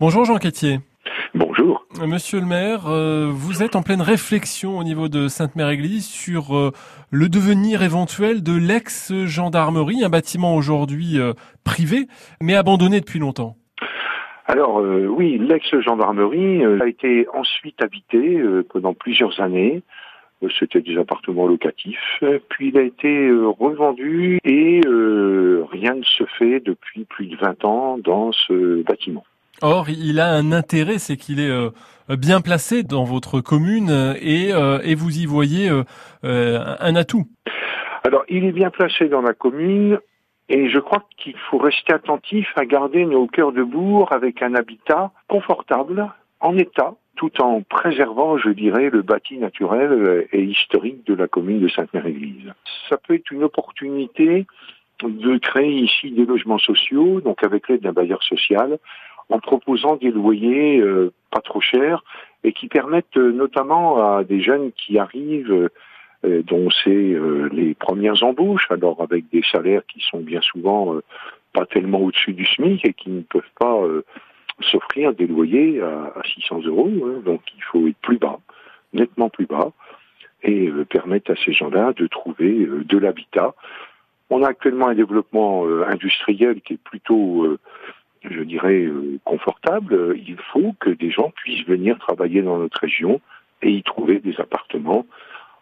Bonjour Jean Quétier. Bonjour. Monsieur le maire, euh, vous êtes en pleine réflexion au niveau de Sainte-Mère-Église sur euh, le devenir éventuel de l'ex-gendarmerie, un bâtiment aujourd'hui euh, privé, mais abandonné depuis longtemps. Alors oui, l'ex-gendarmerie a été ensuite habité pendant plusieurs années. C'était des appartements locatifs. Puis il a été revendu et rien ne se fait depuis plus de 20 ans dans ce bâtiment. Or, il a un intérêt, c'est qu'il est, euh, bien placé dans votre commune et, euh, et vous y voyez euh, un atout. Alors, il est bien placé dans la commune et je crois qu'il faut rester attentif à garder nos cœurs de bourg avec un habitat confortable, en état, tout en préservant, je dirais, le bâti naturel et historique de la commune de Sainte-Mère-Église. Ça peut être une opportunité de créer ici des logements sociaux, donc avec l'aide d'un bailleur social, en proposant des loyers euh, pas trop chers et qui permettent euh, notamment à des jeunes qui arrivent, euh, dont c'est les premières embauches, alors avec des salaires qui sont bien souvent pas tellement au-dessus du SMIC et qui ne peuvent pas s'offrir des loyers à, 600 euros. Hein. donc il faut être plus bas, nettement plus bas, et permettre à ces gens-là de trouver de l'habitat. On a actuellement un développement industriel qui est plutôt je dirais, euh, confortable, il faut que des gens puissent venir travailler dans notre région et y trouver des appartements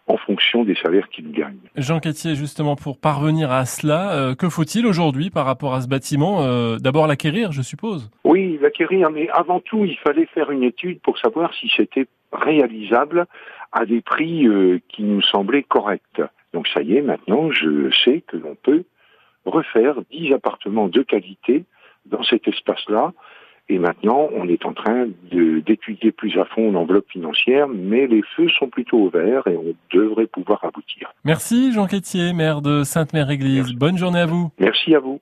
en fonction des salaires qu'ils gagnent. Jean Quétier, justement, pour parvenir à cela, euh, que faut-il aujourd'hui par rapport à ce bâtiment euh, D'abord l'acquérir, je suppose? Oui, l'acquérir, mais avant tout, il fallait faire une étude pour savoir si c'était réalisable à des prix qui nous semblaient corrects. Donc ça y est, maintenant, je sais que l'on peut refaire 10 appartements de qualité dans cet espace-là. Et maintenant, on est en train d'étudier plus à fond l'enveloppe financière, mais les feux sont plutôt ouverts et on devrait pouvoir aboutir. Merci Jean Quétier, maire de Sainte-Mère-Église. Bonne journée à vous. Merci à vous.